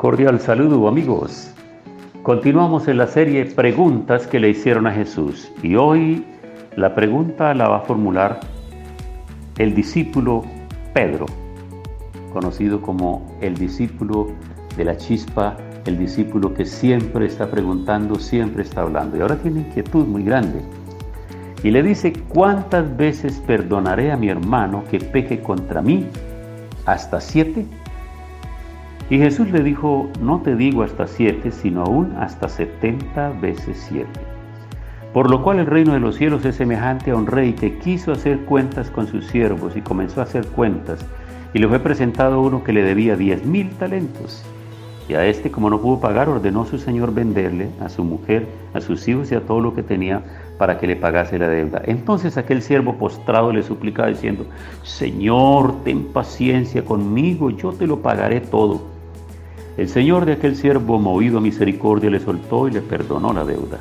Cordial saludo amigos. Continuamos en la serie Preguntas que le hicieron a Jesús y hoy la pregunta la va a formular el discípulo Pedro, conocido como el discípulo de la chispa, el discípulo que siempre está preguntando, siempre está hablando y ahora tiene inquietud muy grande. Y le dice, ¿cuántas veces perdonaré a mi hermano que peque contra mí? ¿Hasta siete? Y Jesús le dijo, no te digo hasta siete, sino aún hasta setenta veces siete. Por lo cual el reino de los cielos es semejante a un rey que quiso hacer cuentas con sus siervos y comenzó a hacer cuentas, y le fue presentado uno que le debía diez mil talentos. Y a este, como no pudo pagar, ordenó su señor venderle a su mujer, a sus hijos y a todo lo que tenía para que le pagase la deuda. Entonces aquel siervo postrado le suplicaba diciendo, Señor, ten paciencia conmigo, yo te lo pagaré todo. El señor de aquel siervo, movido a misericordia, le soltó y le perdonó la deuda.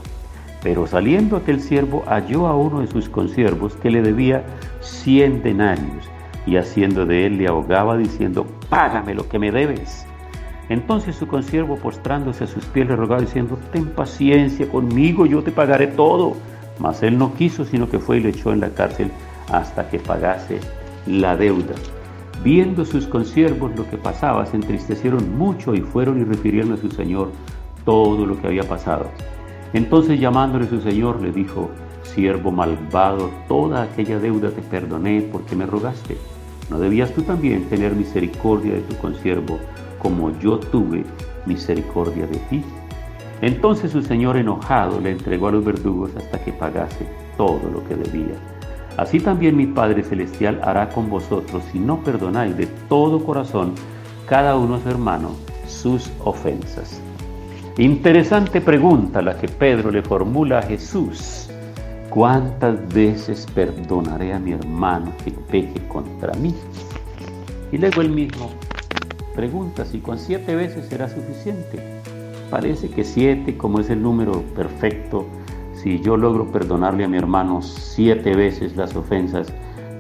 Pero saliendo aquel siervo halló a uno de sus consiervos que le debía cien denarios, y haciendo de él le ahogaba diciendo, Págame lo que me debes. Entonces su consiervo postrándose a sus pies le rogaba diciendo, Ten paciencia conmigo, yo te pagaré todo. Mas él no quiso, sino que fue y le echó en la cárcel hasta que pagase la deuda. Viendo sus consiervos lo que pasaba, se entristecieron mucho y fueron y refirieron a su señor todo lo que había pasado. Entonces llamándole su señor le dijo, siervo malvado, toda aquella deuda te perdoné porque me rogaste. ¿No debías tú también tener misericordia de tu consiervo como yo tuve misericordia de ti? Entonces su señor enojado le entregó a los verdugos hasta que pagase todo lo que debía. Así también mi Padre Celestial hará con vosotros si no perdonáis de todo corazón cada uno a su hermano sus ofensas. Interesante pregunta la que Pedro le formula a Jesús. ¿Cuántas veces perdonaré a mi hermano que peque contra mí? Y luego él mismo pregunta si con siete veces será suficiente. Parece que siete, como es el número perfecto, si yo logro perdonarle a mi hermano siete veces las ofensas,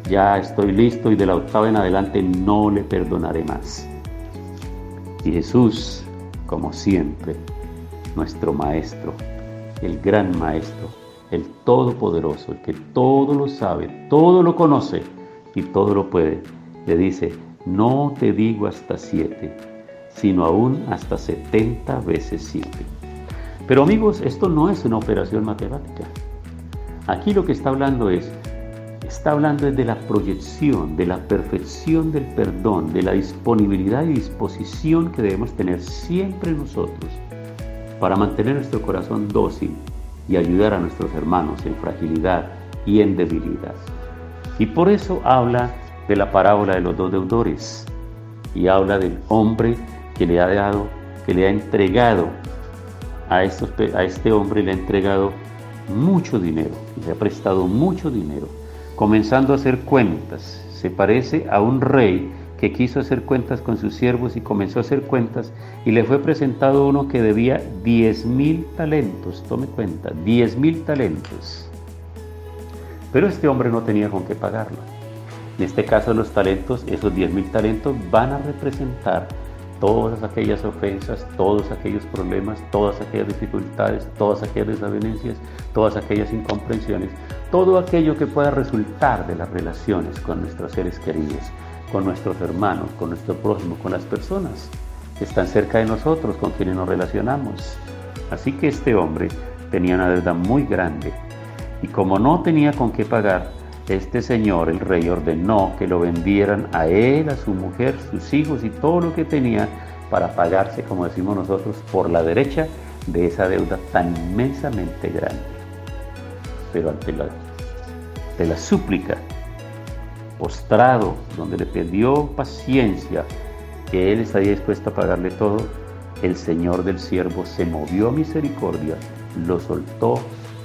ya estoy listo y de la octava en adelante no le perdonaré más. Y Jesús, como siempre, nuestro Maestro, el gran Maestro, el Todopoderoso, el que todo lo sabe, todo lo conoce y todo lo puede, le dice, no te digo hasta siete, sino aún hasta setenta veces siete. Pero amigos, esto no es una operación matemática. Aquí lo que está hablando es, está hablando de la proyección, de la perfección del perdón, de la disponibilidad y disposición que debemos tener siempre nosotros para mantener nuestro corazón dócil y ayudar a nuestros hermanos en fragilidad y en debilidad. Y por eso habla de la parábola de los dos deudores y habla del hombre que le ha dado, que le ha entregado a, estos, a este hombre le ha entregado mucho dinero, le ha prestado mucho dinero, comenzando a hacer cuentas. Se parece a un rey que quiso hacer cuentas con sus siervos y comenzó a hacer cuentas y le fue presentado uno que debía 10 mil talentos, tome cuenta, 10 mil talentos. Pero este hombre no tenía con qué pagarlo. En este caso los talentos, esos 10 mil talentos van a representar todas aquellas ofensas, todos aquellos problemas, todas aquellas dificultades, todas aquellas desavenencias, todas aquellas incomprensiones, todo aquello que pueda resultar de las relaciones con nuestros seres queridos, con nuestros hermanos, con nuestro prójimo, con las personas que están cerca de nosotros, con quienes nos relacionamos. Así que este hombre tenía una deuda muy grande y como no tenía con qué pagar, este señor, el rey, ordenó que lo vendieran a él, a su mujer, sus hijos y todo lo que tenía para pagarse, como decimos nosotros, por la derecha de esa deuda tan inmensamente grande. Pero ante la, súplica postrado, donde le pidió paciencia, que él estaría dispuesto a pagarle todo, el Señor del siervo se movió a misericordia, lo soltó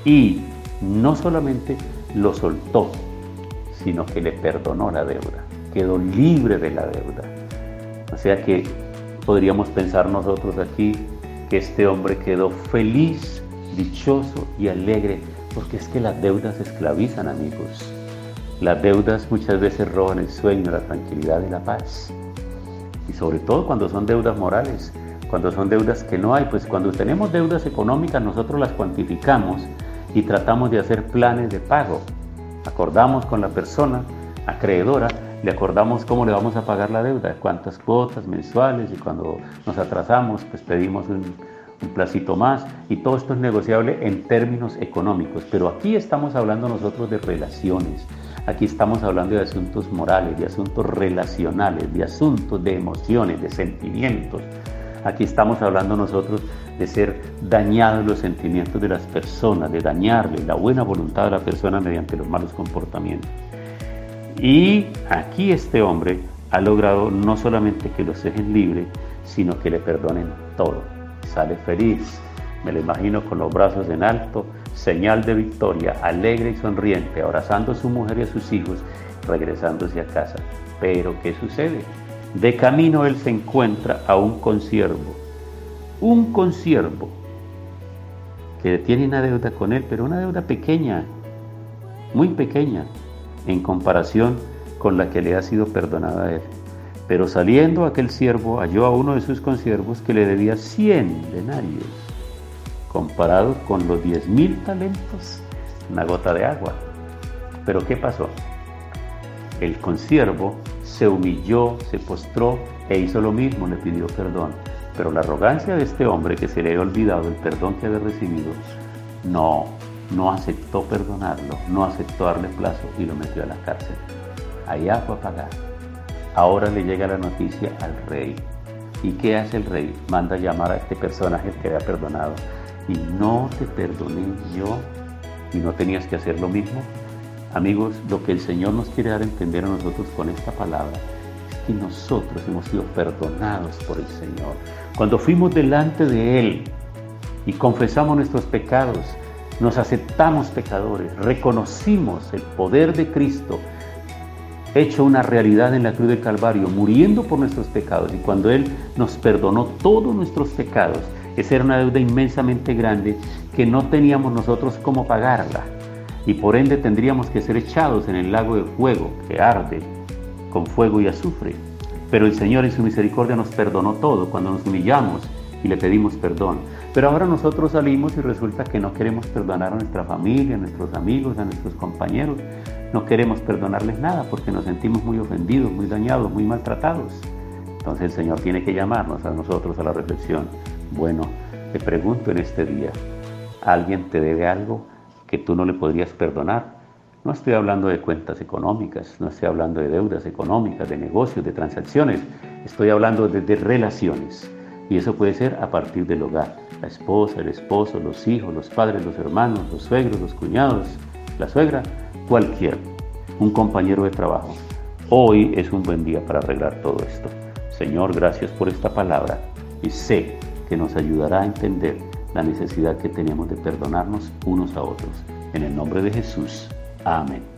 y no solamente lo soltó, sino que le perdonó la deuda, quedó libre de la deuda. O sea que podríamos pensar nosotros aquí que este hombre quedó feliz, dichoso y alegre, porque es que las deudas esclavizan amigos. Las deudas muchas veces roban el sueño, la tranquilidad y la paz. Y sobre todo cuando son deudas morales, cuando son deudas que no hay, pues cuando tenemos deudas económicas nosotros las cuantificamos y tratamos de hacer planes de pago. Acordamos con la persona acreedora, le acordamos cómo le vamos a pagar la deuda, cuántas cuotas mensuales y cuando nos atrasamos pues pedimos un, un placito más y todo esto es negociable en términos económicos, pero aquí estamos hablando nosotros de relaciones, aquí estamos hablando de asuntos morales, de asuntos relacionales, de asuntos de emociones, de sentimientos. Aquí estamos hablando nosotros de ser dañados los sentimientos de las personas, de dañarle la buena voluntad de la persona mediante los malos comportamientos. Y aquí este hombre ha logrado no solamente que los dejen libre, sino que le perdonen todo. Sale feliz, me lo imagino con los brazos en alto, señal de victoria, alegre y sonriente, abrazando a su mujer y a sus hijos, regresándose a casa. Pero ¿qué sucede? De camino él se encuentra a un consiervo, un consiervo que tiene una deuda con él, pero una deuda pequeña, muy pequeña, en comparación con la que le ha sido perdonada a él. Pero saliendo aquel siervo halló a uno de sus consiervos que le debía 100 denarios, comparado con los diez mil talentos, una gota de agua. Pero ¿qué pasó? El consiervo se humilló, se postró e hizo lo mismo, le pidió perdón. Pero la arrogancia de este hombre que se le había olvidado el perdón que había recibido, no, no aceptó perdonarlo, no aceptó darle plazo y lo metió a la cárcel. Allá fue a pagar. Ahora le llega la noticia al rey. ¿Y qué hace el rey? Manda llamar a este personaje que había perdonado. Y no te perdoné yo y no tenías que hacer lo mismo. Amigos, lo que el Señor nos quiere dar a entender a nosotros con esta palabra es que nosotros hemos sido perdonados por el Señor. Cuando fuimos delante de Él y confesamos nuestros pecados, nos aceptamos pecadores, reconocimos el poder de Cristo hecho una realidad en la cruz del Calvario, muriendo por nuestros pecados. Y cuando Él nos perdonó todos nuestros pecados, esa era una deuda inmensamente grande que no teníamos nosotros cómo pagarla y por ende tendríamos que ser echados en el lago de fuego que arde con fuego y azufre. Pero el Señor en su misericordia nos perdonó todo cuando nos humillamos y le pedimos perdón. Pero ahora nosotros salimos y resulta que no queremos perdonar a nuestra familia, a nuestros amigos, a nuestros compañeros. No queremos perdonarles nada porque nos sentimos muy ofendidos, muy dañados, muy maltratados. Entonces el Señor tiene que llamarnos a nosotros a la reflexión. Bueno, te pregunto en este día, ¿alguien te debe algo? Que tú no le podrías perdonar. No estoy hablando de cuentas económicas, no estoy hablando de deudas económicas, de negocios, de transacciones, estoy hablando de, relaciones. Y eso puede ser a partir del hogar. La esposa, el esposo, los hijos, los padres, los hermanos, los suegros, los cuñados, la suegra, cualquier, un compañero de trabajo. Hoy es un buen día para arreglar todo esto. Señor, gracias por esta palabra y sé que nos ayudará a entender la necesidad que tenemos de perdonarnos unos a otros. En el nombre de Jesús. Amén.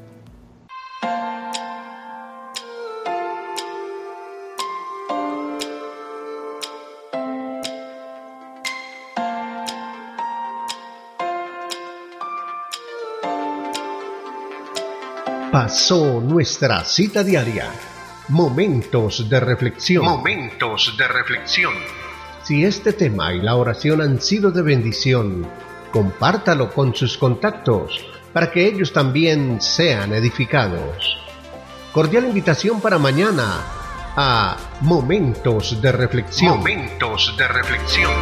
Pasó nuestra cita diaria. Momentos de reflexión. Momentos de reflexión. Si este tema y la oración han sido de bendición, compártalo con sus contactos para que ellos también sean edificados. Cordial invitación para mañana a Momentos de Reflexión. Momentos de Reflexión.